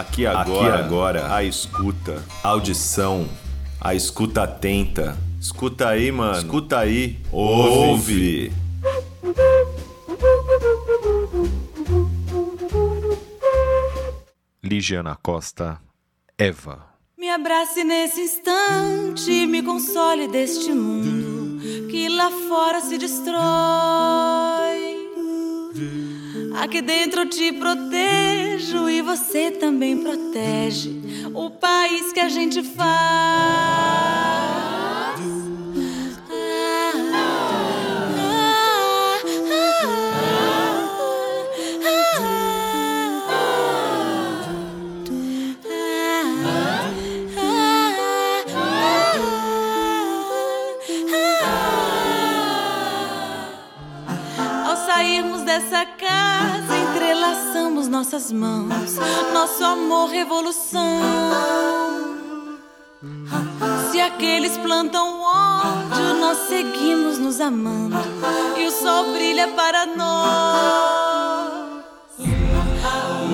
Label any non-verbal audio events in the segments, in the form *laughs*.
Aqui agora, Aqui agora, a escuta, audição, a escuta atenta. Escuta aí, mano. Escuta aí. Ouve. Ligiana Costa, Eva. Me abrace nesse instante, me console deste mundo que lá fora se destrói. Aqui dentro eu te protejo e você também protege o país que a gente faz. Nossas mãos, nosso amor revolução. Se aqueles plantam ódio, nós seguimos nos amando e o sol brilha para nós.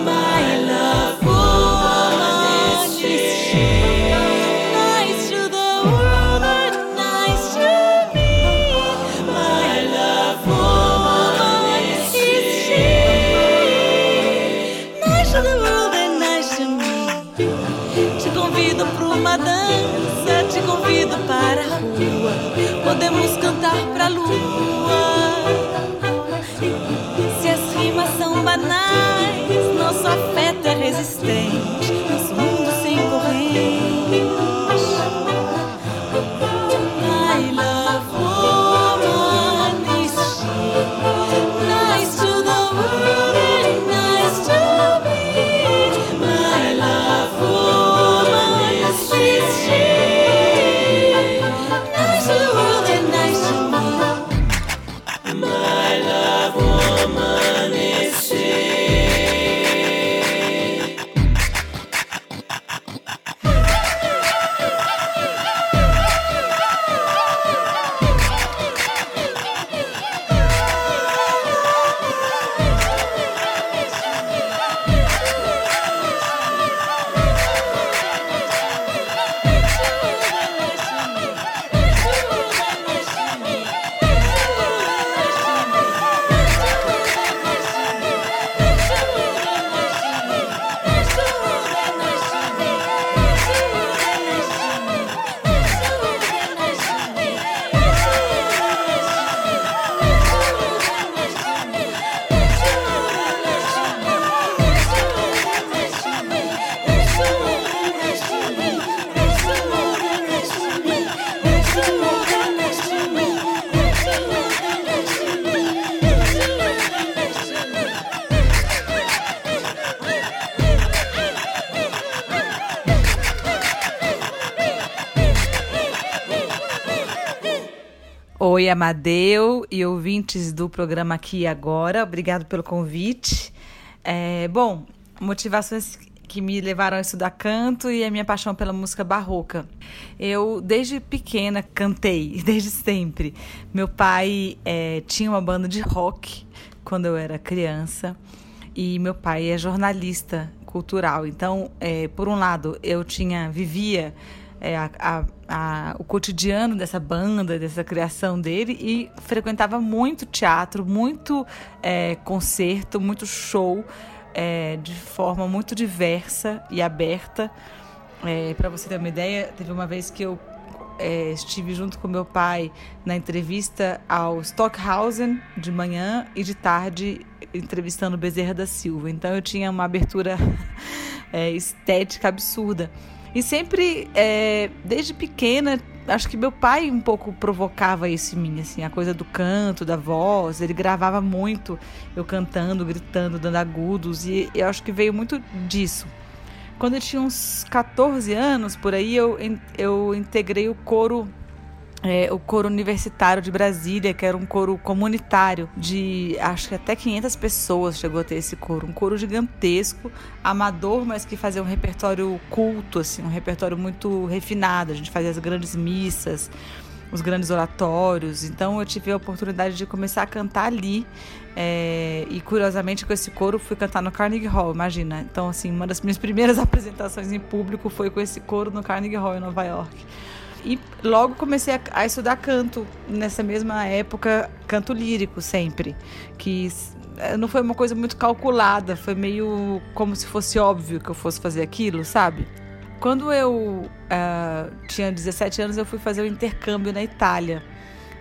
My Amadeu e ouvintes do programa Aqui e Agora. Obrigado pelo convite. É, bom, motivações que me levaram a estudar canto e a minha paixão pela música barroca. Eu, desde pequena, cantei, *laughs* desde sempre. Meu pai é, tinha uma banda de rock quando eu era criança e meu pai é jornalista cultural. Então, é, por um lado, eu tinha vivia é, a, a, a, o cotidiano dessa banda, dessa criação dele e frequentava muito teatro, muito é, concerto, muito show é, de forma muito diversa e aberta. É, Para você ter uma ideia, teve uma vez que eu é, estive junto com meu pai na entrevista ao Stockhausen de manhã e de tarde entrevistando Bezerra da Silva. Então eu tinha uma abertura *laughs* é, estética absurda. E sempre, é, desde pequena, acho que meu pai um pouco provocava isso em mim, assim, a coisa do canto, da voz. Ele gravava muito eu cantando, gritando, dando agudos, e eu acho que veio muito disso. Quando eu tinha uns 14 anos, por aí, eu, eu integrei o coro é, o coro universitário de Brasília, que era um coro comunitário de acho que até 500 pessoas chegou a ter esse coro, um coro gigantesco, amador, mas que fazia um repertório culto, assim, um repertório muito refinado. A gente fazia as grandes missas os grandes oratórios. Então eu tive a oportunidade de começar a cantar ali. É, e curiosamente com esse coro fui cantar no Carnegie Hall, imagina. Então assim, uma das minhas *laughs* primeiras apresentações em público foi com esse coro no Carnegie Hall em Nova York. E logo comecei a, a estudar canto nessa mesma época, canto lírico sempre, que eh, não foi uma coisa muito calculada, foi meio como se fosse óbvio que eu fosse fazer aquilo, sabe? Quando eu uh, tinha 17 anos, eu fui fazer um intercâmbio na Itália,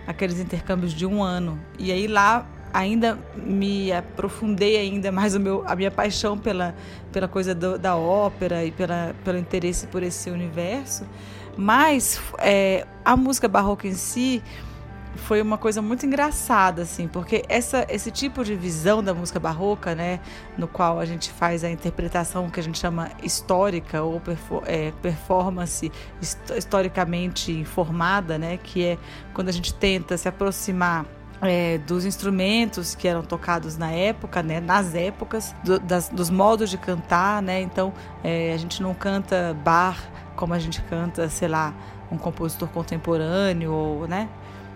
aqueles intercâmbios de um ano. E aí lá ainda me aprofundei ainda mais o meu, a minha paixão pela, pela coisa do, da ópera e pela, pelo interesse por esse universo. Mas é, a música barroca em si foi uma coisa muito engraçada, assim, porque essa, esse tipo de visão da música barroca, né, no qual a gente faz a interpretação que a gente chama histórica ou é, performance historicamente informada, né, que é quando a gente tenta se aproximar é, dos instrumentos que eram tocados na época, né, nas épocas, do, das, dos modos de cantar, né, então é, a gente não canta bar como a gente canta, sei lá, um compositor contemporâneo, ou, né,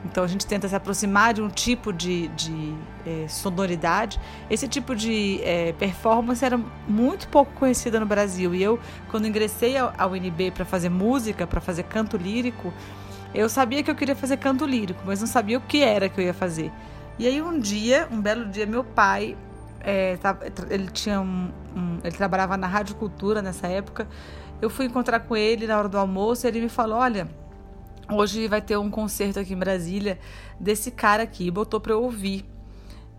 então a gente tenta se aproximar de um tipo de, de é, sonoridade. Esse tipo de é, performance era muito pouco conhecida no Brasil. E eu, quando ingressei ao, UNB para fazer música, para fazer canto lírico, eu sabia que eu queria fazer canto lírico, mas não sabia o que era que eu ia fazer. E aí um dia, um belo dia, meu pai, é, ele tinha um, um, ele trabalhava na Rádio Cultura nessa época. Eu fui encontrar com ele na hora do almoço e ele me falou, olha Hoje vai ter um concerto aqui em Brasília desse cara aqui, botou pra eu ouvir.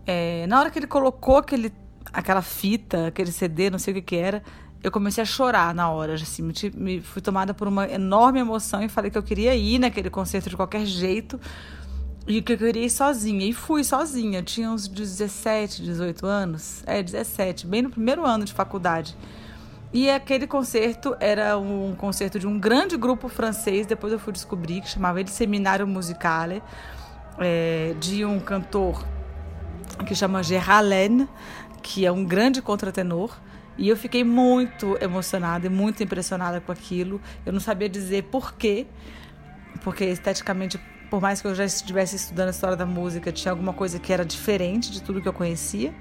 É, na hora que ele colocou aquele, aquela fita, aquele CD, não sei o que que era, eu comecei a chorar na hora, assim, me, me fui tomada por uma enorme emoção e falei que eu queria ir naquele concerto de qualquer jeito e que eu queria ir sozinha. E fui sozinha, tinha uns 17, 18 anos, é, 17, bem no primeiro ano de faculdade. E aquele concerto era um concerto de um grande grupo francês, depois eu fui descobrir, que chamava ele Seminário Musicale, é, de um cantor que chama Lenne, que é um grande contratenor. E eu fiquei muito emocionada e muito impressionada com aquilo. Eu não sabia dizer por quê, porque esteticamente, por mais que eu já estivesse estudando a história da música, tinha alguma coisa que era diferente de tudo que eu conhecia.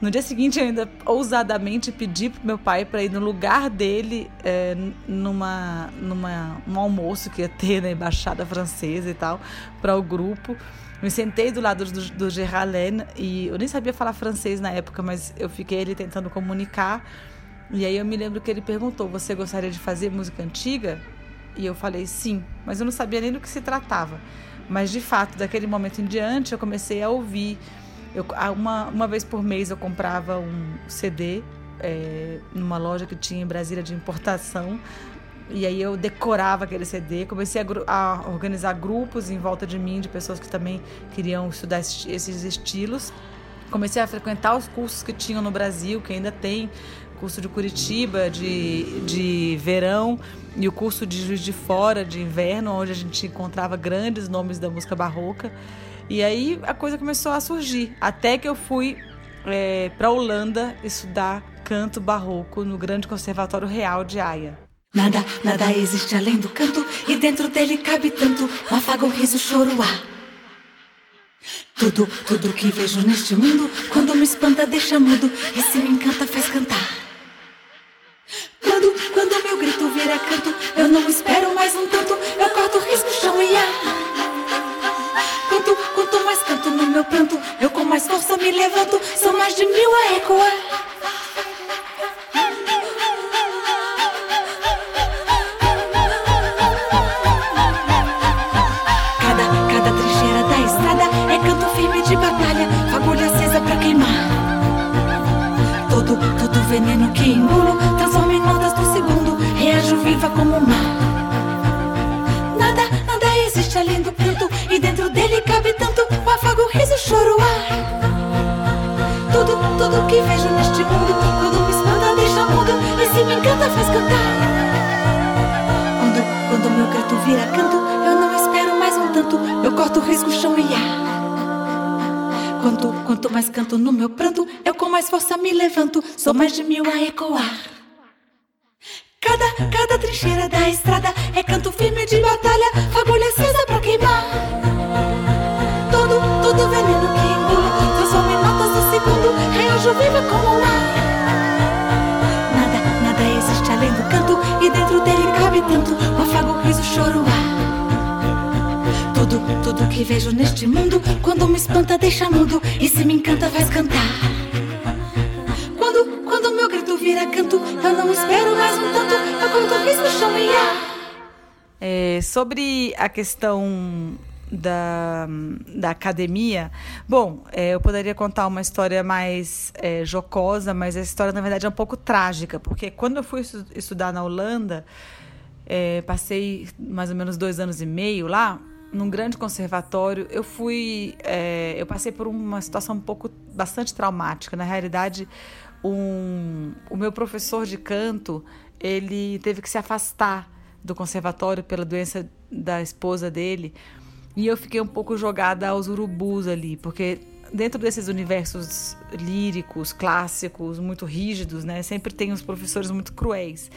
No dia seguinte, eu ainda ousadamente pedi pro meu pai para ir no lugar dele é, numa, numa um almoço que ia ter na embaixada francesa e tal, para o grupo. Me sentei do lado do, do e eu nem sabia falar francês na época, mas eu fiquei ele tentando comunicar. E aí eu me lembro que ele perguntou: Você gostaria de fazer música antiga? E eu falei sim, mas eu não sabia nem do que se tratava. Mas de fato, daquele momento em diante, eu comecei a ouvir eu, uma, uma vez por mês eu comprava um CD é, numa loja que tinha em Brasília de importação. E aí eu decorava aquele CD, comecei a, a, organizar grupos em volta de mim, de pessoas que também queriam estudar esses estilos. Comecei a frequentar os cursos que tinham no Brasil, que ainda tem, curso de Curitiba de, de verão e o curso de Juiz de Fora de inverno, onde a gente encontrava grandes nomes da música barroca. E aí a coisa começou a surgir. Até que eu fui é, para Holanda estudar canto barroco no Grande Conservatório Real de Haia. Nada, nada existe além do canto, e dentro dele cabe tanto o afago, o riso, o choro, ar. Tudo, tudo que vejo neste mundo, quando me espanta, deixa mudo, e se me encanta, faz cantar. Quando, quando meu grito vira canto, eu não espero mais um tanto, eu corto, risco, chão e ar no meu pranto, eu com mais força me levanto. São mais de mil a ecoar. Cada, cada trincheira da estrada é canto firme de batalha, fagulha acesa pra queimar. Todo, todo veneno que engulo transforma em notas do segundo, reajo viva como o mar. Afago, riso, choro, ar. Tudo, tudo que vejo neste mundo, quando me espanta, deixa mudo, e se me encanta, faz cantar. Quando, quando meu grito vira canto, eu não espero mais um tanto, eu corto, risco, chão e ar. Quanto, quanto mais canto no meu pranto, eu com mais força me levanto, sou mais de mil a ecoar. Cada, cada trincheira da estrada é canto firme de batalha, fagulha dentro dele cabe tanto, o afago, o riso, o choro, o ar. Tudo, tudo que vejo neste mundo, quando me espanta, deixa mudo, e se me encanta, faz cantar. Quando, quando meu grito vira canto, eu não espero mais um tanto, eu conto risco, chão e ar. É, sobre a questão da, da academia, bom, é, eu poderia contar uma história mais é, jocosa, mas a história, na verdade, é um pouco trágica, porque quando eu fui estu- estudar na Holanda, é, passei mais ou menos dois anos e meio lá, num grande conservatório. Eu fui. é, eu passei por uma situação um pouco bastante traumática. Na realidade, um, o meu professor de canto ele teve que se afastar do conservatório pela doença da esposa dele. E eu fiquei um pouco jogada aos urubus ali, porque dentro desses universos líricos, clássicos, muito rígidos, né, sempre tem os professores muito cruéis.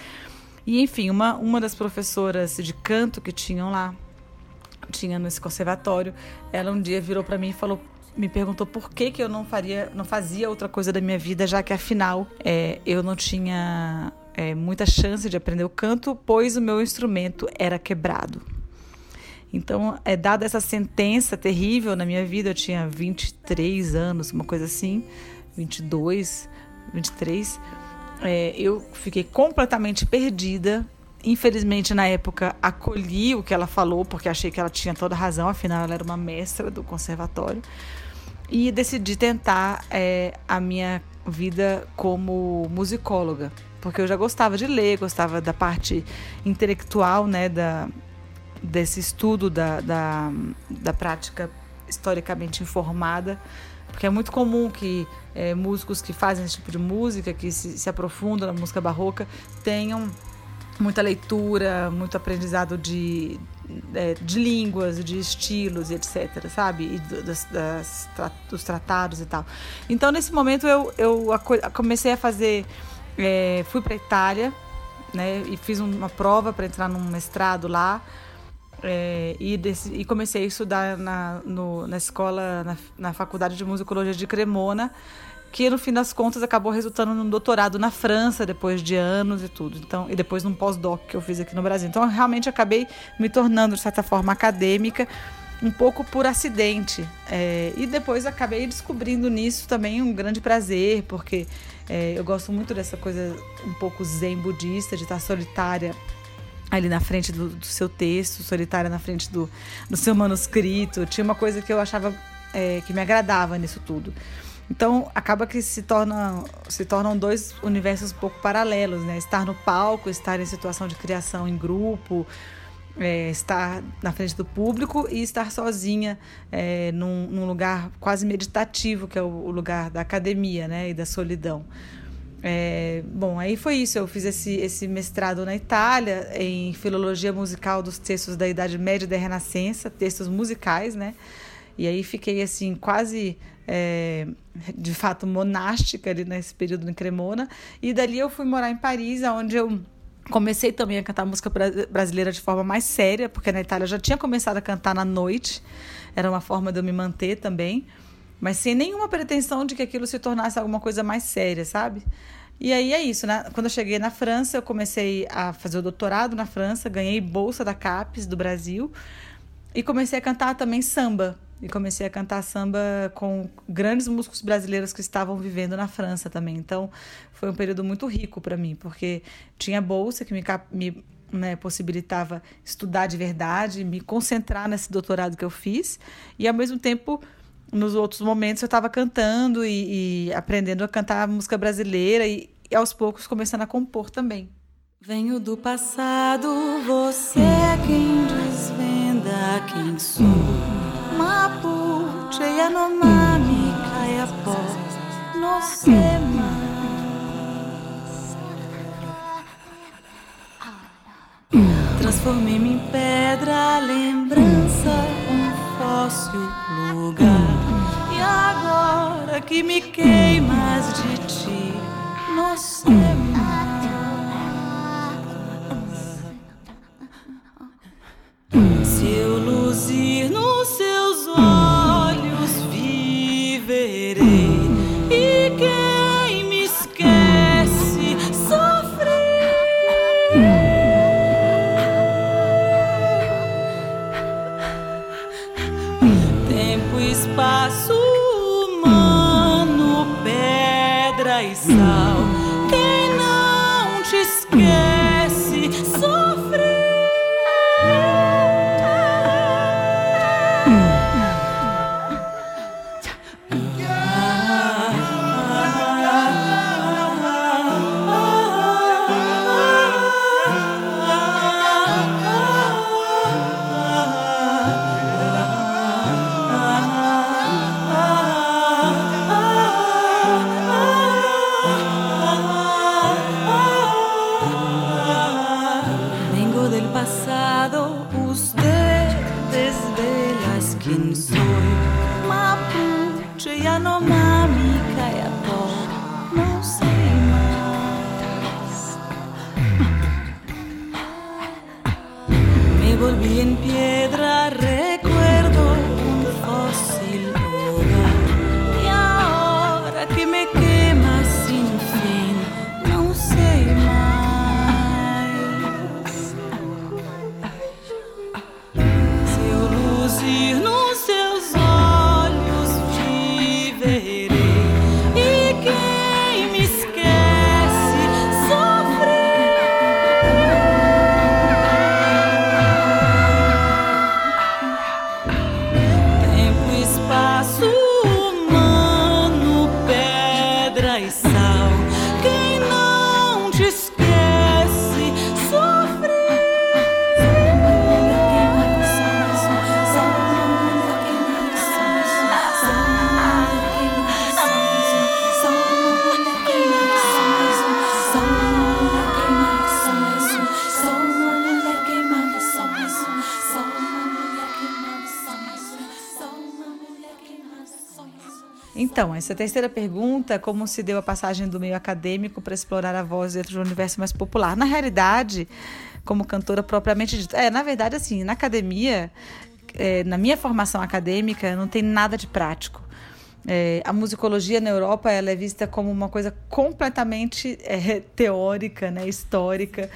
E enfim, uma, uma das professoras de canto que tinham lá, tinha nesse conservatório, ela um dia virou para mim e falou me perguntou por que, que eu não faria, não fazia outra coisa da minha vida, já que afinal é, eu não tinha é, muita chance de aprender o canto, pois o meu instrumento era quebrado. Então, é dada essa sentença terrível na minha vida, eu tinha 23 anos, uma coisa assim, 22, 23, é, eu fiquei completamente perdida. Infelizmente, na época, acolhi o que ela falou, porque achei que ela tinha toda razão, afinal, ela era uma mestra do conservatório. E decidi tentar é, a minha vida como musicóloga, porque eu já gostava de ler, gostava da parte intelectual, né, da, desse estudo da, da, da prática historicamente informada, porque é muito comum que é, músicos que fazem esse tipo de música, que se, se aprofundam na música barroca, tenham muita leitura, muito aprendizado de, é, de línguas, de estilos etc, sabe? E do, das, dos tratados e tal. Então, nesse momento, eu, eu comecei a fazer... É, fui para Itália, né? E fiz uma prova para entrar num mestrado lá. É, e, desse, e, comecei a estudar na, no, na escola, na, na, Faculdade de Musicologia de Cremona, que no fim das contas acabou resultando num doutorado na França, depois de anos e tudo. Então, e depois num pós-doc que eu fiz aqui no Brasil. Então, eu realmente acabei me tornando, de certa forma, acadêmica, um pouco por acidente. É, e depois acabei descobrindo nisso também um grande prazer, porque é, eu gosto muito dessa coisa um pouco zen budista, de estar solitária ali na frente do, do, seu texto, solitária na frente do, do seu manuscrito. Tinha uma coisa que eu achava é, que me agradava nisso tudo. Então acaba que se tornam, se tornam dois universos um pouco paralelos, né? Estar no palco, estar em situação de criação em grupo, é, estar na frente do público e estar sozinha é, num, num, lugar quase meditativo, que é o, o lugar da academia, né? E da solidão. É, bom, aí foi isso. Eu fiz esse, esse mestrado na Itália em filologia musical dos textos da Idade Média da Renascença, textos musicais, né? E aí fiquei assim quase é, de fato monástica ali nesse período em Cremona. E dali eu fui morar em Paris, onde eu comecei também a cantar música brasileira de forma mais séria, porque na Itália eu já tinha começado a cantar na noite. Era uma forma de eu me manter também mas sem nenhuma pretensão de que aquilo se tornasse alguma coisa mais séria, sabe? E aí é isso, né? Quando eu cheguei na França, eu comecei a fazer o doutorado na França, ganhei bolsa da CAPES do Brasil e comecei a cantar também samba. E comecei a cantar samba com grandes músicos brasileiros que estavam vivendo na França também. Então, foi um período muito rico para mim, porque tinha bolsa que me, me né, possibilitava estudar de verdade, me concentrar nesse doutorado que eu fiz e, ao mesmo tempo, nos outros momentos eu estava cantando e, e, aprendendo a cantar música brasileira e, e, aos poucos começando a compor também. Venho do passado, você é quem desvenda quem sou. Mapuche Yanomami Kayapó, não sei mais. Transformei-me em pedra, lembrança, um fóssil lugar. E agora que me queimas de ti, nossa. Se eu luzir no Então, essa terceira pergunta, como se deu a passagem do meio acadêmico para explorar a voz dentro do universo mais popular? Na realidade, como cantora propriamente dita, é, na verdade, assim, na academia, é, na minha formação acadêmica, não tem nada de prático. É, a musicologia na Europa ela é vista como uma coisa completamente é, teórica, né, histórica.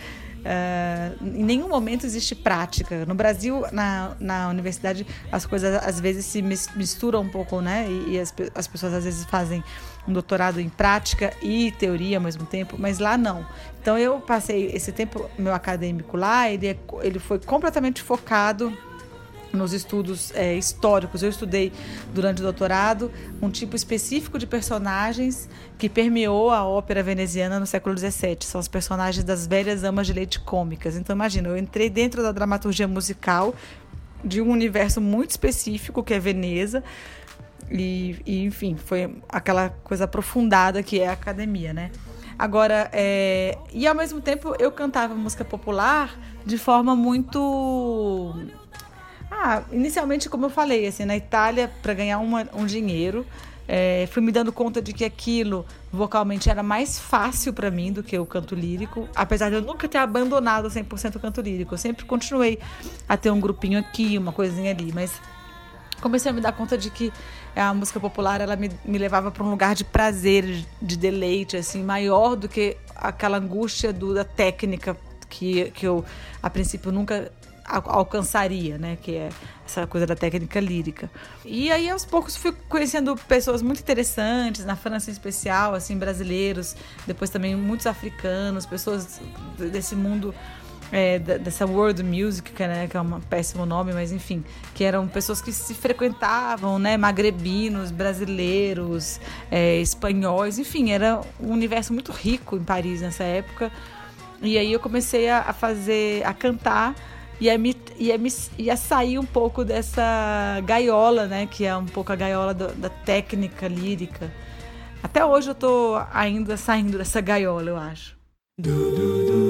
Uh, em nenhum momento existe prática. No Brasil, na, na universidade, as coisas às vezes se misturam um pouco, né? E, e as, as pessoas às vezes fazem um doutorado em prática e teoria ao mesmo tempo, mas lá não. Então eu passei esse tempo meu acadêmico lá, ele, é, ele foi completamente focado nos estudos é, históricos. Eu estudei durante o doutorado um tipo específico de personagens que permeou a ópera veneziana no século XVII. São os personagens das velhas amas de leite cômicas. Então, imagina, eu entrei dentro da dramaturgia musical de um universo muito específico que é Veneza. E, e enfim, foi aquela coisa aprofundada que é a academia, né? Agora, é... e ao mesmo tempo eu cantava música popular de forma muito ah, inicialmente, como eu falei, assim, na Itália, para ganhar uma, um dinheiro, é, fui me dando conta de que aquilo vocalmente era mais fácil para mim do que o canto lírico, apesar de eu nunca ter abandonado 100% o canto lírico. Eu sempre continuei a ter um grupinho aqui, uma coisinha ali, mas comecei a me dar conta de que a música popular ela me, me levava para um lugar de prazer, de deleite, assim, maior do que aquela angústia do, da técnica que, que eu, a princípio, nunca alcançaria, né? Que é essa coisa da técnica lírica. E aí, aos poucos, fui conhecendo pessoas muito interessantes, na França em especial, assim, brasileiros, depois também muitos africanos, pessoas desse mundo. É, dessa world music, né, que é um péssimo nome, mas enfim, que eram pessoas que se frequentavam, né, magrebinos, brasileiros, é, espanhóis, enfim, era um universo muito rico em Paris nessa época. E aí eu comecei a fazer, a cantar ia, me, ia, me, ia sair um pouco dessa gaiola, né? Que é um pouco a gaiola do, da técnica lírica. Até hoje eu tô ainda saindo dessa gaiola, eu acho. Do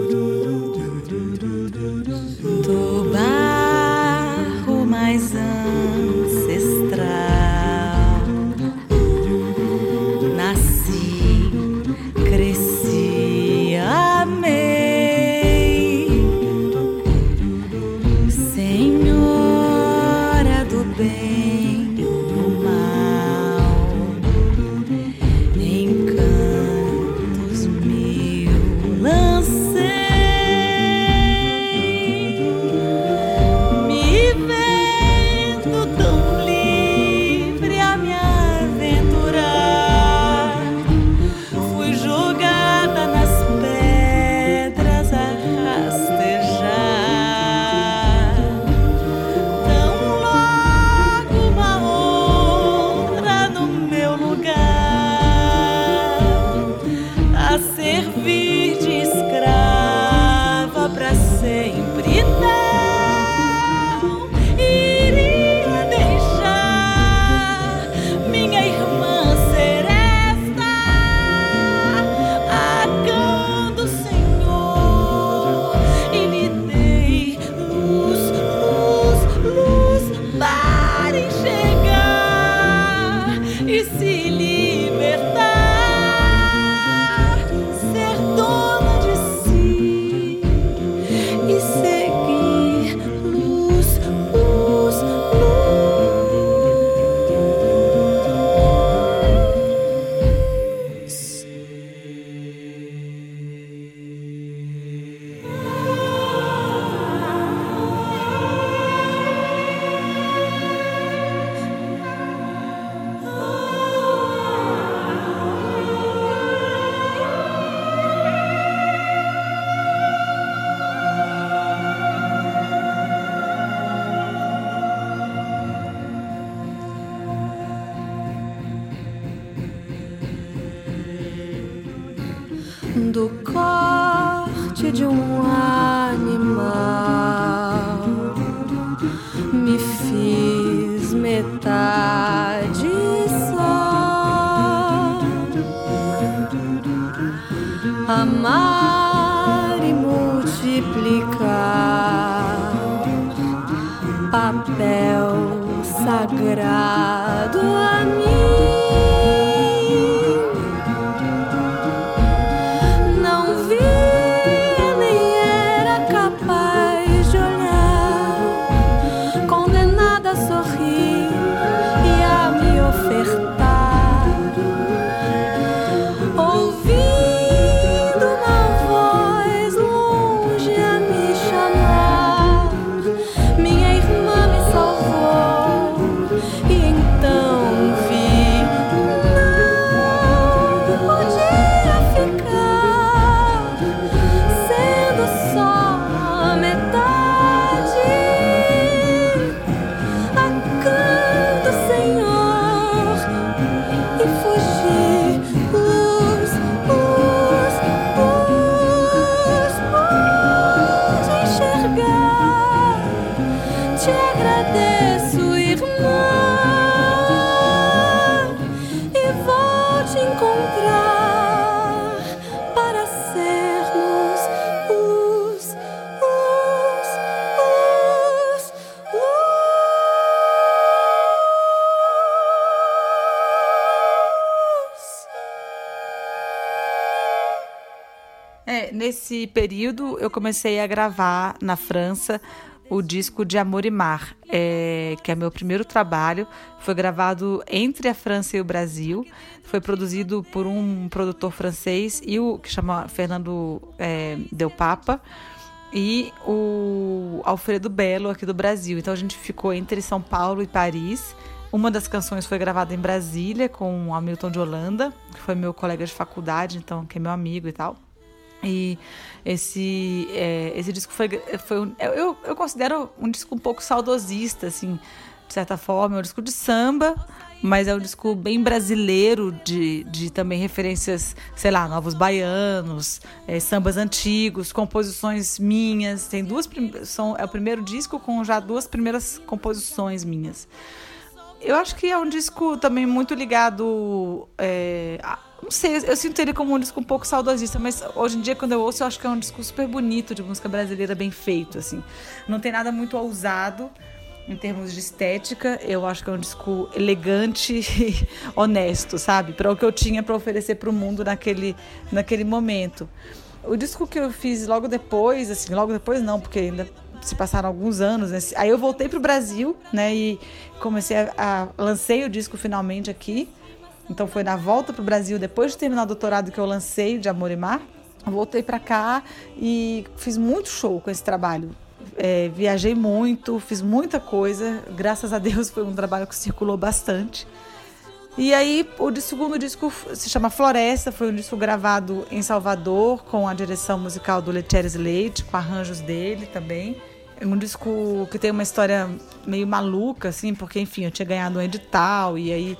nesse período eu comecei a gravar na França o disco de Amor e Mar, é, que é meu primeiro trabalho. Foi gravado entre a França e o Brasil. Foi produzido por um produtor francês e o que chama Fernando é, Del Papa e o Alfredo Belo aqui do Brasil. Então a gente ficou entre São Paulo e Paris. Uma das canções foi gravada em Brasília com o Hamilton de Holanda, que foi meu colega de faculdade, então que é meu amigo e tal. E esse, é, esse disco foi, foi eu, eu considero um disco um pouco saudosista, assim, de certa forma. É um disco de samba, mas é um disco bem brasileiro, de, de também referências, sei lá, novos baianos, é, sambas antigos, composições minhas. Tem duas são É o primeiro disco com já duas primeiras composições minhas. Eu acho que é um disco também muito ligado é, não sei, eu sinto ele como um disco um pouco saudosista, mas hoje em dia, quando eu ouço, eu acho que é um disco super bonito de música brasileira, bem feito, assim. Não tem nada muito ousado em termos de estética. Eu acho que é um disco elegante *laughs* e honesto, sabe? Para o que eu tinha para oferecer para o mundo naquele, naquele momento. O disco que eu fiz logo depois, assim, logo depois não, porque ainda se passaram alguns anos. Né? Aí eu voltei para o Brasil, né? E comecei a, a lancei o disco finalmente aqui. Então foi na volta para o Brasil, depois de terminar o doutorado, que eu lancei de Amor e Mar. Voltei para cá e fiz muito show com esse trabalho. É, viajei muito, fiz muita coisa. Graças a Deus foi um trabalho que circulou bastante. E aí o segundo disco se chama Floresta, foi um disco gravado em Salvador com a direção musical do Letieres Leite, com arranjos dele também. É um disco que tem uma história meio maluca, assim, porque enfim, eu tinha ganhado um edital e aí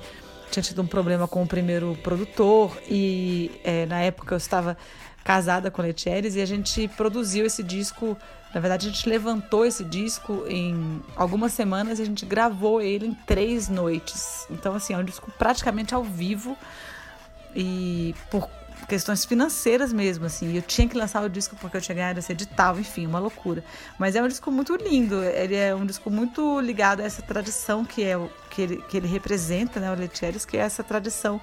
tinha tido um problema com o primeiro produtor e é, na época eu estava casada com Letieres e a gente produziu esse disco. Na verdade, a gente levantou esse disco em algumas semanas e a gente gravou ele em três noites. Então, assim, é um disco praticamente ao vivo e por questões financeiras mesmo, assim. Eu tinha que lançar o disco porque eu tinha ganhado esse edital, enfim, uma loucura. Mas é um disco muito lindo, ele é um disco muito ligado a essa tradição que é que ele, que ele representa, né, o Letieres, que é essa tradição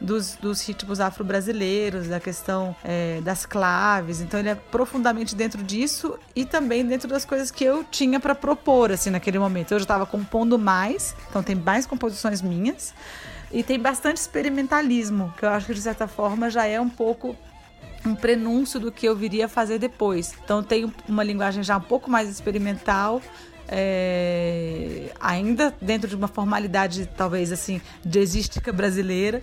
dos, dos ritmos afro-brasileiros, da questão é, das claves. Então ele é profundamente dentro disso e também dentro das coisas que eu tinha para propor assim naquele momento. Eu já estava compondo mais, então tem mais composições minhas. E tem bastante experimentalismo, que eu acho que de certa forma já é um pouco um prenúncio do que eu viria fazer depois. Então tem uma linguagem já um pouco mais experimental, é, ainda dentro de uma formalidade talvez assim jazzística brasileira,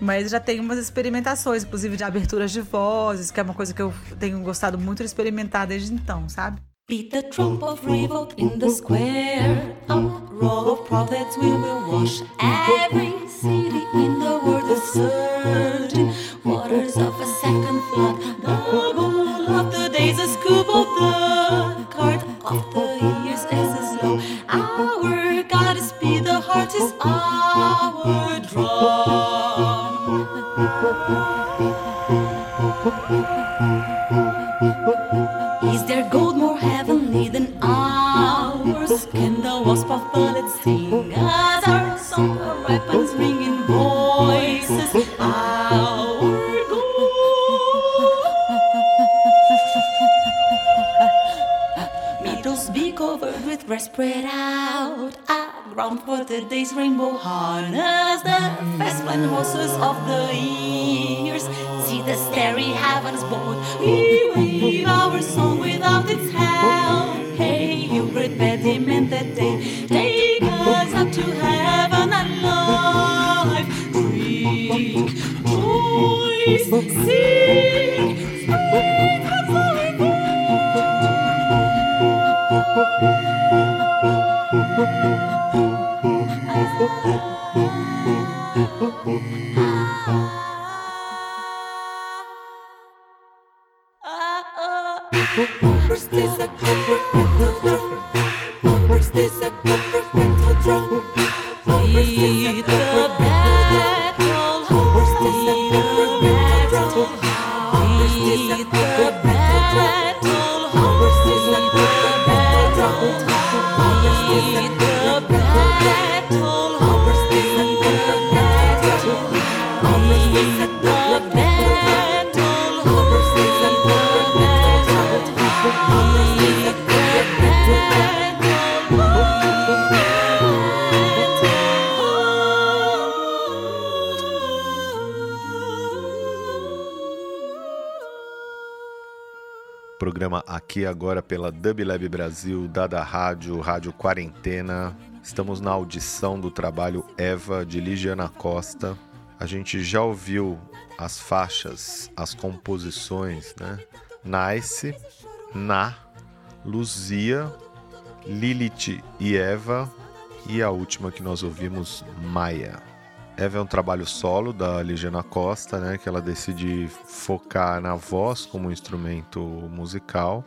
mas já tem umas experimentações, inclusive de aberturas de vozes, que é uma coisa que eu tenho gostado muito de experimentar desde então, sabe? Beat the trump of revolt in the square. A roll of prophets we will wash every city in the world of surging waters of a second flood. Double of the days, a scoop of the card of the years as a slow. Our God is be the heart is our drum. Of the years. See the starry heavens bold. Agora pela Dub Lab Brasil, Dada Rádio, Rádio Quarentena. Estamos na audição do trabalho Eva de Ligiana Costa. A gente já ouviu as faixas, as composições, né? Nice, Na, Luzia, Lilith e Eva. E a última que nós ouvimos, Maia. Eva é um trabalho solo da Ligiana Costa, né, que ela decide focar na voz como instrumento musical.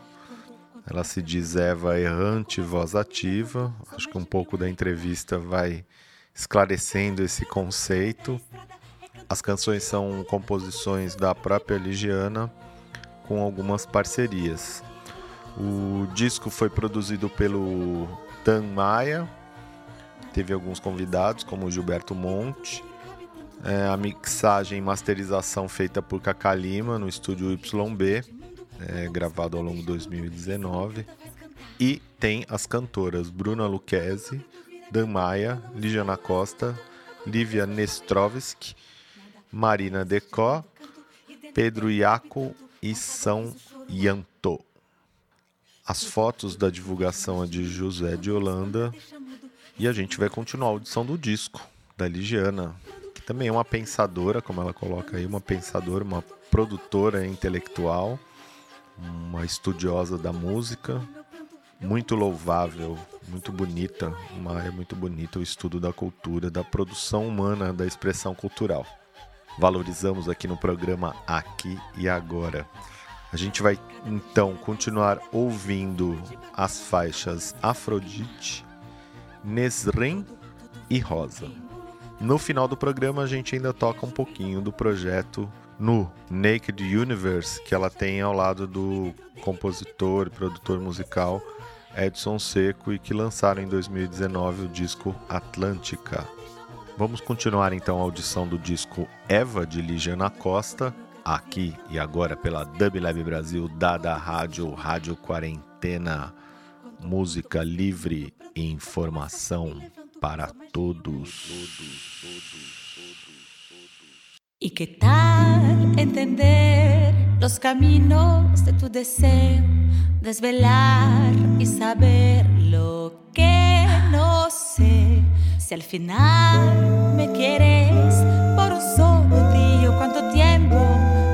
Ela se diz Eva errante, voz ativa. Acho que um pouco da entrevista vai esclarecendo esse conceito. As canções são composições da própria Ligiana com algumas parcerias. O disco foi produzido pelo Dan Maia, teve alguns convidados, como Gilberto Monte. É, a mixagem e masterização feita por Cacá Lima no estúdio YB, é, gravado ao longo de 2019. E tem as cantoras Bruna Lucchesi, Dan Maia, Ligiana Costa, Lívia Nestrovski, Marina Decó, Pedro Iaco e São Yanto. As fotos da divulgação é de José de Holanda e a gente vai continuar a audição do disco da Ligiana, que também é uma pensadora, como ela coloca aí, uma pensadora, uma produtora intelectual, uma estudiosa da música, muito louvável, muito bonita, uma área muito bonita o estudo da cultura, da produção humana, da expressão cultural. Valorizamos aqui no programa Aqui e Agora. A gente vai então continuar ouvindo as faixas Afrodite, Nesrin e Rosa. No final do programa, a gente ainda toca um pouquinho do projeto no Naked Universe que ela tem ao lado do compositor e produtor musical Edson Seco e que lançaram em 2019 o disco Atlântica. Vamos continuar então a audição do disco Eva de Ligiana Costa, aqui e agora pela Dub Lab Brasil, Dada Rádio, Rádio Quarentena, música livre e informação para todos. ¿Y qué tal entender los caminos de tu deseo? Desvelar y saber lo que no sé. Si al final me quieres por un solo brillo, cuánto tiempo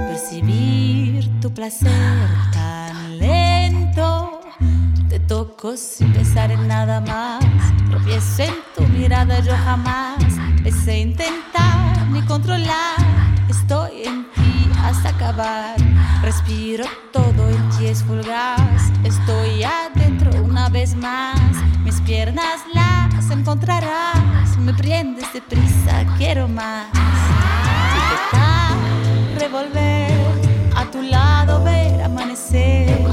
percibir tu placer tan lento. toco sin pensar en nada más. Tropiezo en tu mirada, yo jamás pensé intentar ni controlar. Estoy en ti hasta acabar. Respiro todo en ti es fugaz. Estoy adentro una vez más. Mis piernas las encontrarás. Me prendes de prisa, quiero más. Intentar revolver a tu lado, ver amanecer.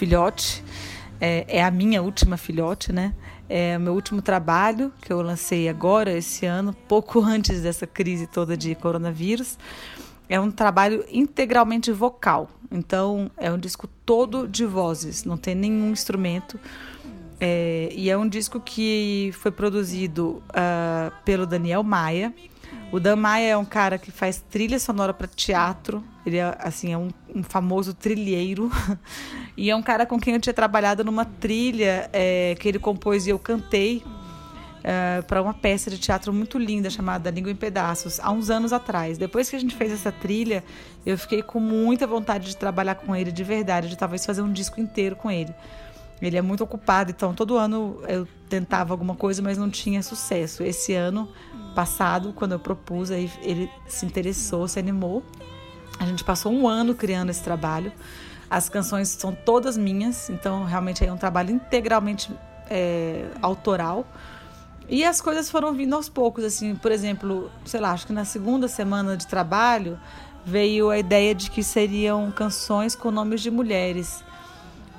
Filhote, é, é a minha última filhote, né? É o meu último trabalho que eu lancei agora, esse ano, pouco *laughs* antes dessa crise toda de coronavírus. É um trabalho integralmente vocal. Então, é um disco todo de vozes, não tem nenhum instrumento. É, e é um disco que foi produzido ah, pelo Daniel Maia. O Dan Maia é um cara que faz trilha sonora para teatro. Ele é, assim, é um, um famoso trilheiro. *laughs* e é um cara com quem eu tinha trabalhado numa trilha é, que ele compôs e eu cantei para uma peça de teatro muito linda chamada Língua em Pedaços, há uns anos atrás. Depois que a gente fez essa trilha, eu fiquei com muita vontade de trabalhar com ele de verdade, de talvez fazer um disco inteiro com ele. Ele é muito ocupado, então todo ano eu tentava alguma coisa, mas não tinha sucesso. Esse ano passado, quando eu propus, aí ele se interessou, se animou. A gente passou um ano criando esse trabalho. As canções são todas minhas, então realmente é um trabalho integralmente é, autoral. E as coisas foram vindo aos poucos, assim, por exemplo, sei lá, acho que na segunda semana de trabalho veio a ideia de que seriam canções com nomes de mulheres.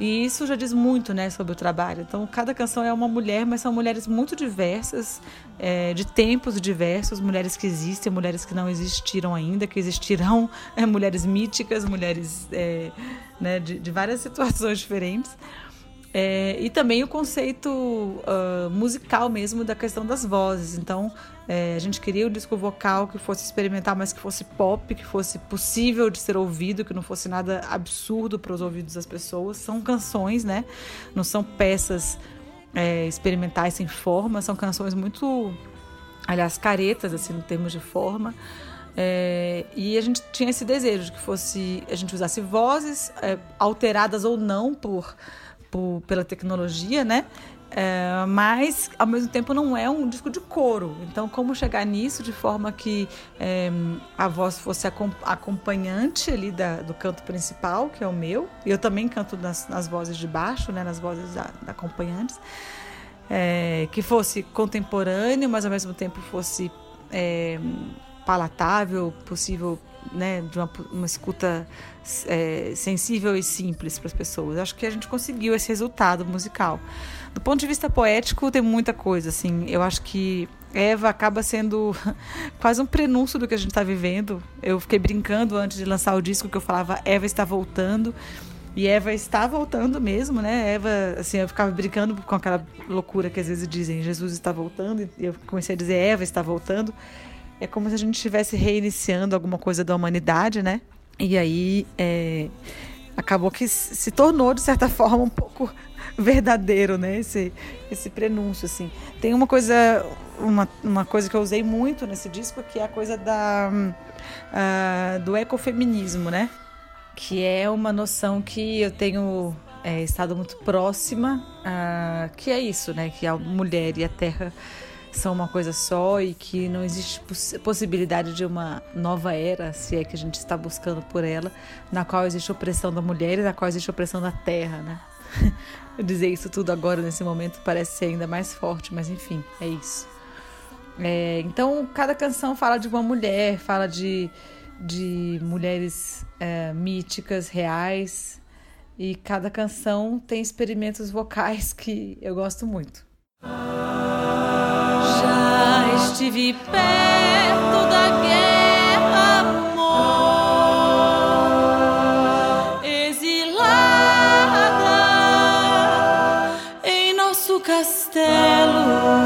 E isso já diz muito, né, sobre o trabalho. Então, cada canção é uma mulher, mas são mulheres muito diversas, é, de tempos diversos, mulheres que existem, mulheres que não existiram ainda, que existirão, é, *laughs* mulheres míticas, mulheres é, né, de, de várias *laughs* situações diferentes. E também o conceito uh, musical mesmo da questão das vozes. Então, é, a gente queria um disco vocal que fosse experimental, mas que fosse pop, que fosse possível de ser ouvido, que não fosse nada absurdo para os ouvidos das pessoas. São canções, né? Não são peças é, experimentais sem forma, são canções muito, aliás, caretas, assim, em termos de forma. É, e a gente tinha esse desejo de que fosse a gente usasse vozes é, alteradas ou não por, por pela tecnologia, né? É, mas ao mesmo tempo não é um disco de coro. Então, como chegar nisso de forma que é, a voz fosse acompanhante ali da, do canto principal, que é o meu. E eu também canto nas, nas vozes de baixo, né, nas vozes da, da acompanhantes. É, que fosse contemporâneo, mas ao mesmo tempo fosse é, palatável, possível né, de uma, uma escuta é, sensível e simples para as pessoas. Acho que a gente conseguiu esse resultado musical. Do ponto de vista poético, tem muita coisa. Assim, eu acho que Eva acaba sendo *laughs* quase um prenúncio do que a gente está vivendo. Eu fiquei brincando antes de lançar o disco que eu falava Eva está voltando. E Eva está voltando mesmo, né? Eva, assim, eu ficava brincando com aquela loucura que às vezes dizem Jesus está voltando. E eu comecei a dizer Eva está voltando. É como se a gente estivesse reiniciando alguma coisa da humanidade, né? E aí é, acabou que se tornou, de certa *laughs* forma, um pouco *laughs* verdadeiro, né? Esse, esse prenúncio, assim. Tem uma coisa, uma, uma coisa que eu usei muito nesse disco, que é a coisa da, uh, do ecofeminismo, né? Que é uma noção que eu tenho é, estado muito próxima, uh, que é isso, né? Que a mulher e a terra são uma coisa só e que não existe poss possibilidade de uma nova era, se é que a gente está buscando por ela, na qual existe opressão da mulher e na qual existe opressão da terra, né? *laughs* Dizer isso tudo agora, nesse momento, parece ser ainda mais forte, mas enfim, é isso. É, então, cada canção fala de uma mulher, fala de, de mulheres é, míticas, reais, e cada canção tem experimentos vocais *laughs* que eu gosto muito estive perto da guerra, castelo.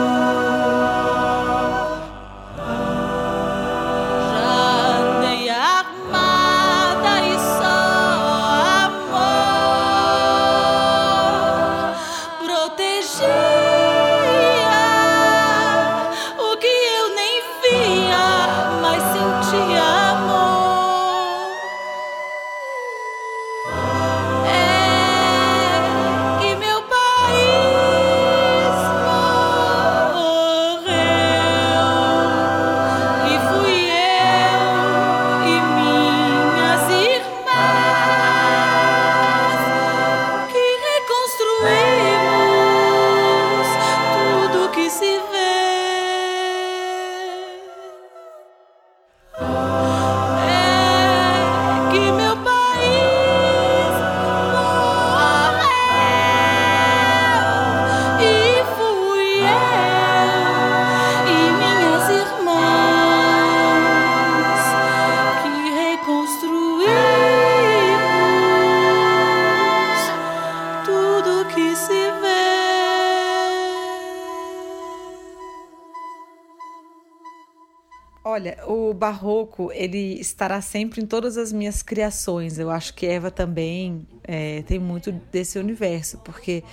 Barroco ele estará sempre em todas as minhas criações. Eu acho que Eva também é, tem muito desse universo, porque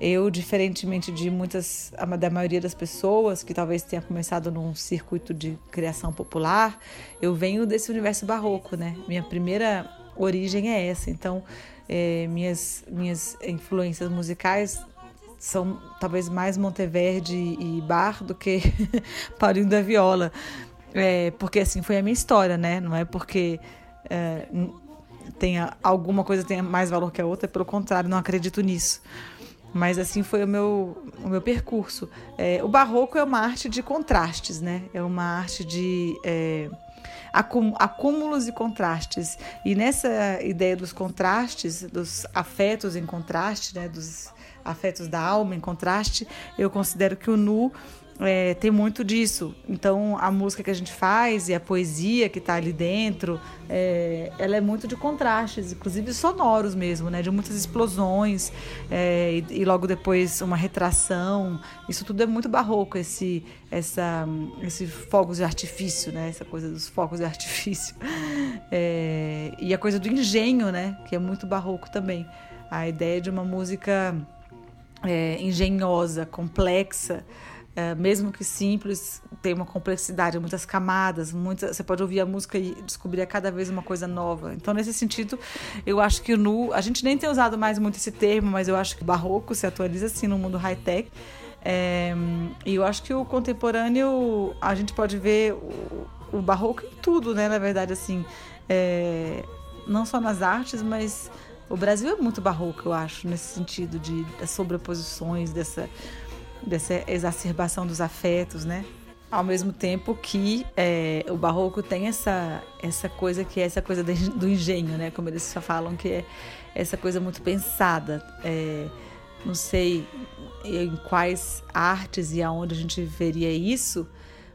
eu, diferentemente de muitas, da maioria das pessoas que talvez tenha começado num circuito de criação popular, eu venho desse universo barroco, né? Minha primeira origem é essa. Então, é, minhas minhas influências musicais são talvez mais Monteverde e Bar do que *laughs* Paulinho da Viola. É, porque assim foi a minha história, né? Não é porque é, tenha alguma coisa tenha mais valor que a outra, pelo contrário, não acredito nisso. Mas assim foi o meu, o meu percurso. É, o barroco é uma arte de contrastes, né? É uma arte de é, acúmulos e contrastes. E nessa ideia dos contrastes, dos afetos em contraste, né? Dos afetos da alma em contraste, eu considero que o nu é, tem muito disso. Então, a música que a gente faz e a poesia que está ali dentro, é, ela é muito de contrastes, inclusive sonoros mesmo, né? De muitas explosões é, e, e, logo depois uma retração. Isso tudo é muito barroco, esse, essa, esse fogos de artifício, né? Essa coisa dos fogos de artifício. É, e a coisa do engenho, né? Que é muito barroco também. A ideia de uma música é, engenhosa, complexa, é, mesmo que simples, tem uma complexidade, muitas camadas, muita, você pode ouvir a música e descobrir a cada vez uma coisa nova. Então, nesse sentido, eu acho que o nu, a gente nem tem usado mais muito esse termo, mas eu acho que o barroco se atualiza assim no mundo high-tech. É, e eu acho que o contemporâneo, a gente pode ver o, o barroco em tudo, né? Na verdade, assim, é, não só nas artes, mas o Brasil é muito barroco, eu acho, nesse sentido de das sobreposições, dessa dessa exacerbação dos afetos, né? Ao mesmo tempo que é, o barroco tem essa, essa coisa que é essa coisa do engenho, né? Como eles falam que é essa coisa muito pensada. É, não sei em quais artes e aonde a gente veria isso,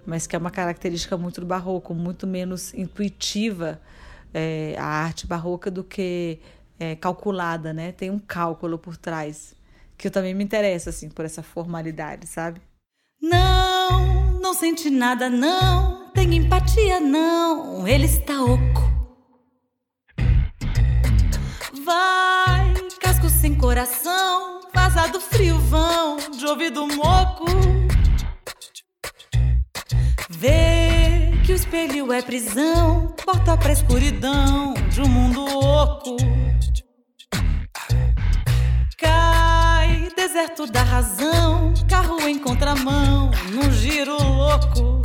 mas que é uma característica muito do barroco, muito menos intuitiva é, a arte barroca do que é, calculada, né? Tem um cálculo por trás que eu também me interesso assim por essa formalidade, sabe? Não, não sente nada, não. Tem empatia, não. Ele está oco. Vai, casco sem coração, vazado frio vão, de ouvido moco. Vê que o espelho é prisão, porta pra escuridão de um mundo oco. Deserto da razão, carro em contramão, num giro louco.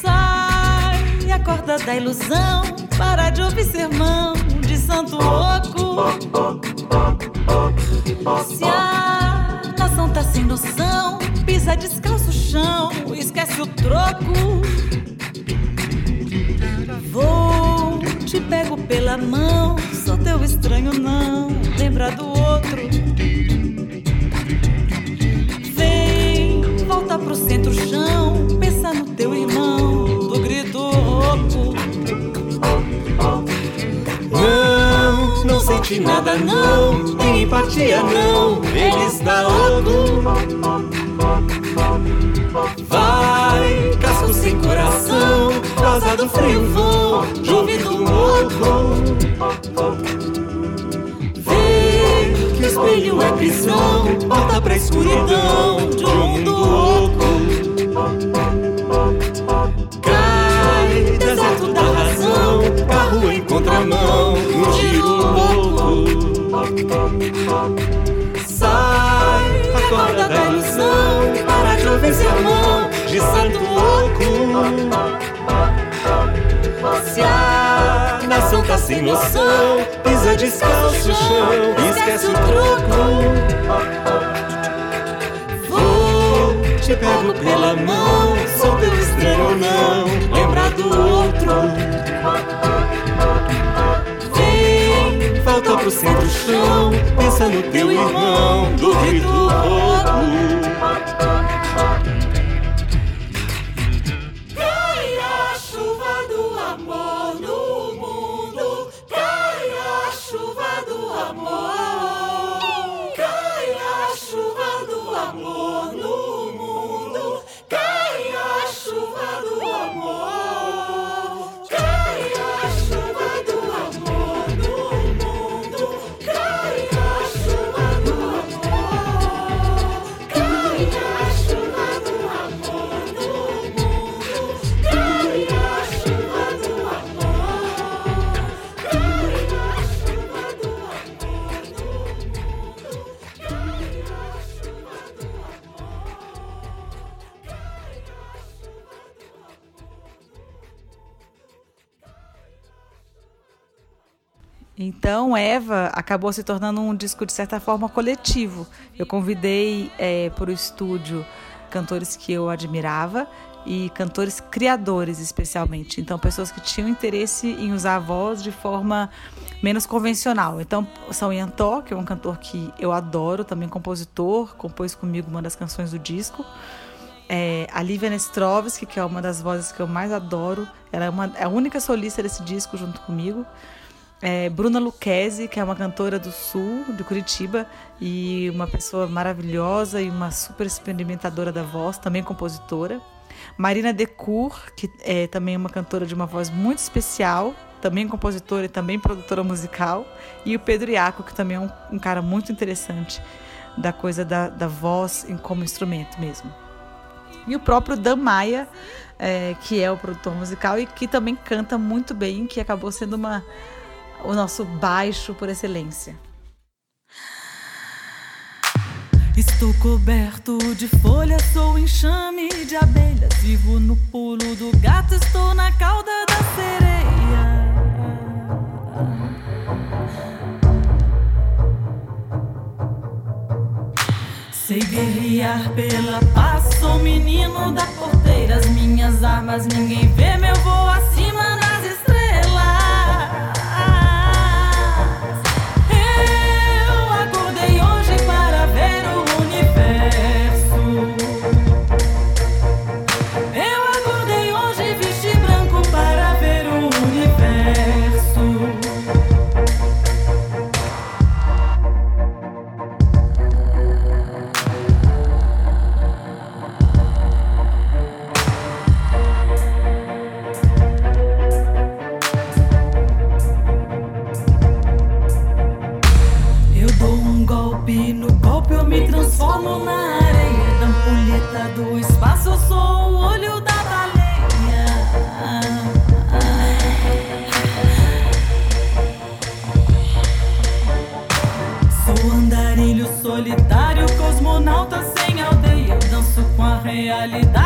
Sai, acorda da ilusão, para de ouvir sermão de santo louco. Se a nação tá sem noção, pisa descalço o chão, esquece o troco. Vou, te pego pela mão, teu estranho não lembra do outro. Vem, volta pro centro-chão, pensa no teu irmão, do grito rouco. Não, não sente nada não, tem empatia não, ele está outro. Vai, casco sem coração, rosa do frio vão, de ouvido louco espelho é prisão, porta pra escuridão de um mundo louco. Cai, deserto da razão, carro em contramão, um giro louco. Sai, acorda da ilusão, para de ouvir sermão de santo louco. Se a nação tá sem noção, pisa descalço o chão, esquece o troco. Vou, te pego pela mão, sou teu estranho ou não, lembra do outro. Vem, volta pro centro-chão, pensa no teu irmão, do rei do roubo. Então, Eva acabou se tornando um disco, de certa forma, coletivo. Eu convidei é, para o estúdio cantores que eu admirava e cantores criadores, especialmente. Então, pessoas que tinham interesse em usar a voz de forma menos convencional. Então, São Yantó, que é um cantor que eu adoro, também compositor, compôs comigo uma das canções do disco. É, a Lívia Nestrovski, que é uma das vozes que eu mais adoro, ela é, uma, é a única solista desse disco junto comigo é, Bruna Luquezzi, que é uma cantora do Sul, de Curitiba, e uma pessoa maravilhosa e uma super experimentadora da voz, também compositora. Marina Decour, que é também uma cantora de uma voz muito especial, também compositora e também produtora musical. E o Pedro Iaco, que também é um, um cara muito interessante da coisa da, da voz como instrumento mesmo. E o próprio Dan Maia, é, que é o produtor musical e que também canta muito bem, que acabou sendo uma, o nosso baixo por excelência. Estou coberto de folhas, sou enxame de abelhas. Vivo no pulo do gato, estou na cauda da sereia. Sei guerrear pela paz, sou menino da porteira. As minhas armas ninguém vê, meu voo acima realidade,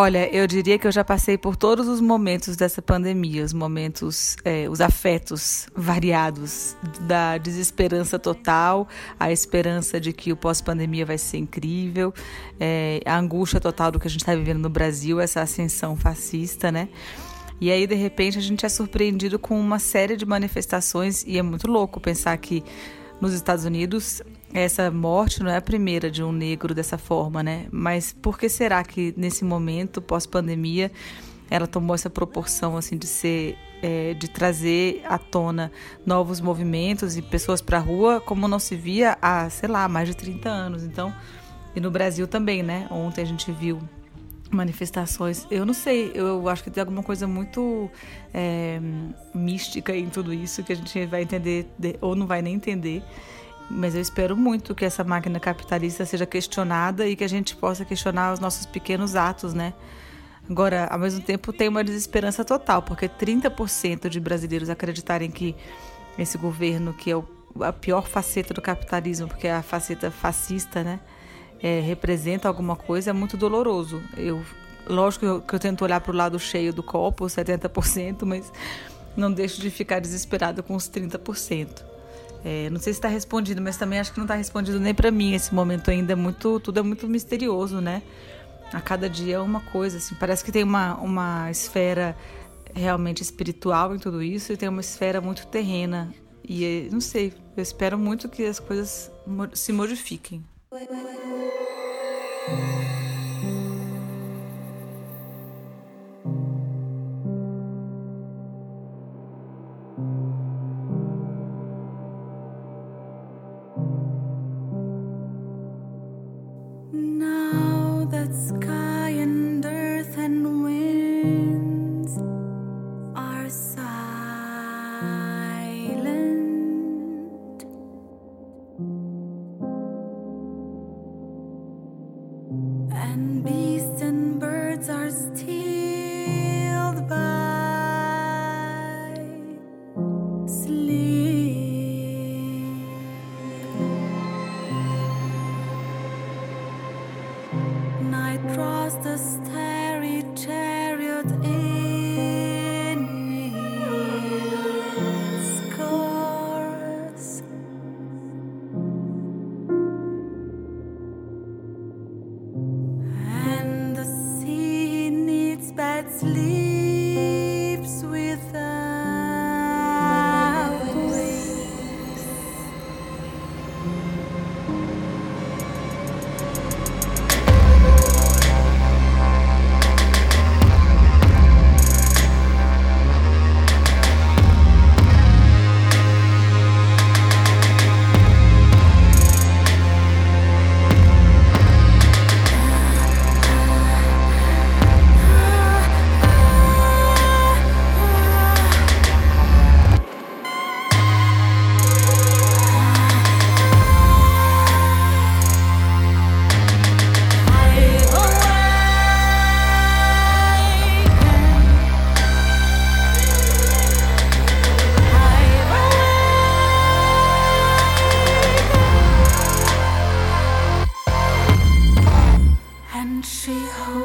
Olha, eu diria que eu já passei por todos os momentos dessa pandemia, os momentos, é, os afetos variados, da desesperança total, a esperança de que o pós-pandemia vai ser incrível, é, a angústia total do que a gente está vivendo no Brasil, essa ascensão fascista, né? E aí, de repente, a gente é surpreendido com uma série de manifestações, e é muito louco pensar que nos Estados Unidos essa morte não é a primeira de um negro dessa forma, né? Mas por que será que nesse momento, pós-pandemia, ela tomou essa proporção assim de ser, é, de trazer à tona novos movimentos e pessoas para a rua, como não se via há, sei lá, mais de 30 anos. Então, e no Brasil também, né? Ontem a gente viu manifestações. Eu não sei, eu acho que tem alguma coisa muito é, mística em tudo isso que a gente vai entender de- ou não vai nem entender. Mas eu espero muito que essa máquina capitalista seja questionada e que a gente possa questionar os nossos pequenos atos, né? Agora, ao mesmo tempo, tem uma desesperança total, porque 30% de brasileiros acreditarem que esse governo, que é o, a pior faceta do capitalismo, porque é a faceta fascista, né, é, representa alguma coisa, é muito doloroso. Eu, lógico que eu, que eu tento olhar para o lado cheio do copo, 70%, mas não deixo de ficar desesperada com os 30%. É, não sei se está respondido, mas também acho que não está respondido nem para mim. Esse momento ainda é muito, tudo é muito misterioso, né? A cada dia é uma coisa, assim. Parece que tem uma, uma esfera realmente espiritual em tudo isso e tem uma esfera muito terrena. E não sei, eu espero muito que as coisas se modifiquem.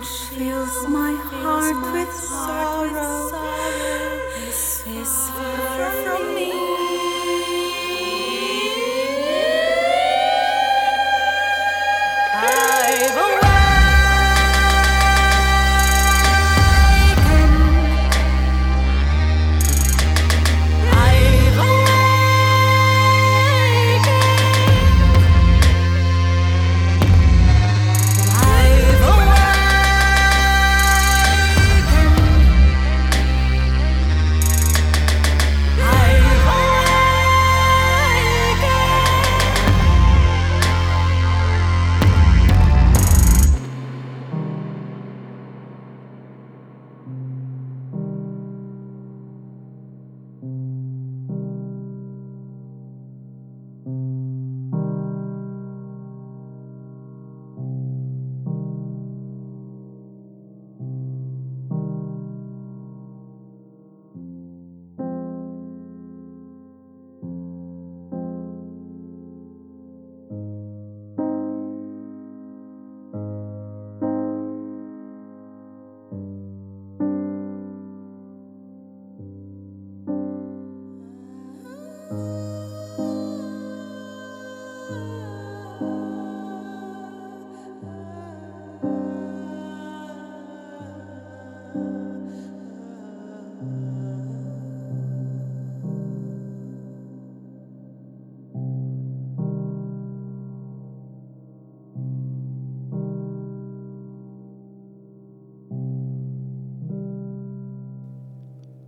which fills my heart with sorrow. Is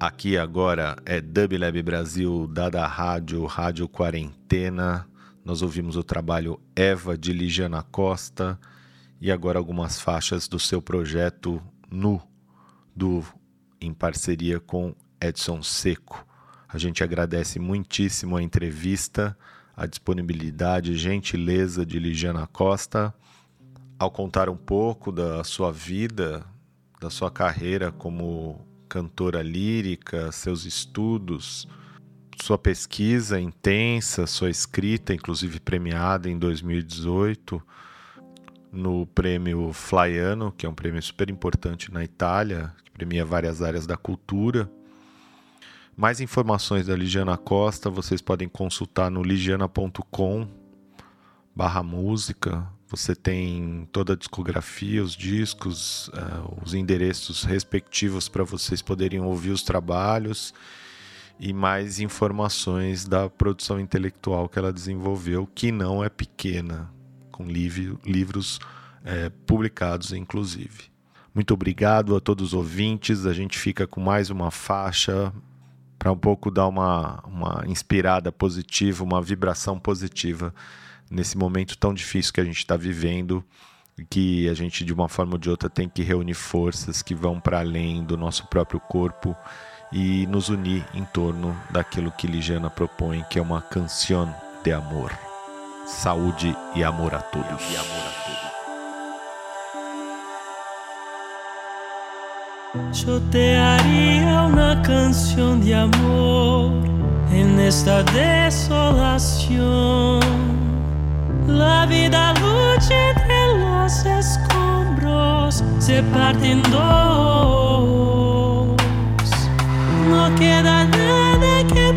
Aqui agora é Dublab Brasil, dada rádio, rádio quarentena. Nós ouvimos o trabalho Eva de Ligiana Costa e agora algumas faixas do seu projeto Nu, do em parceria com Edson Seco. A gente agradece muitíssimo a entrevista, a disponibilidade e gentileza de Ligiana Costa ao contar um pouco da sua vida, da sua carreira como cantora lírica, seus estudos, sua pesquisa intensa, sua escrita, inclusive premiada em 2018 no prêmio Flaiano, que é um prêmio super importante na Itália, que premia várias áreas da cultura. Mais informações da Ligiana Costa vocês podem consultar no ligiana.com barra música. Você tem toda a discografia, os discos, uh, os endereços respectivos para vocês poderem ouvir os trabalhos e mais informações da produção intelectual que ela desenvolveu, que não é pequena, com livro, livros é, publicados, inclusive. Muito obrigado a todos os ouvintes. A gente fica com mais uma faixa para um pouco dar uma, uma inspirada positiva, uma vibração positiva nesse momento tão difícil que a gente está vivendo, que a gente de uma forma ou de outra tem que reunir forças que vão para além do nosso próprio corpo e nos unir em torno daquilo que Ligiana propõe, que é uma canção de amor. Saúde e amor a todos. E amor a todos. Yo te haría una canción de amor en esta desolación. La vida lucha entre los escombros, se parte en dos. No queda nada que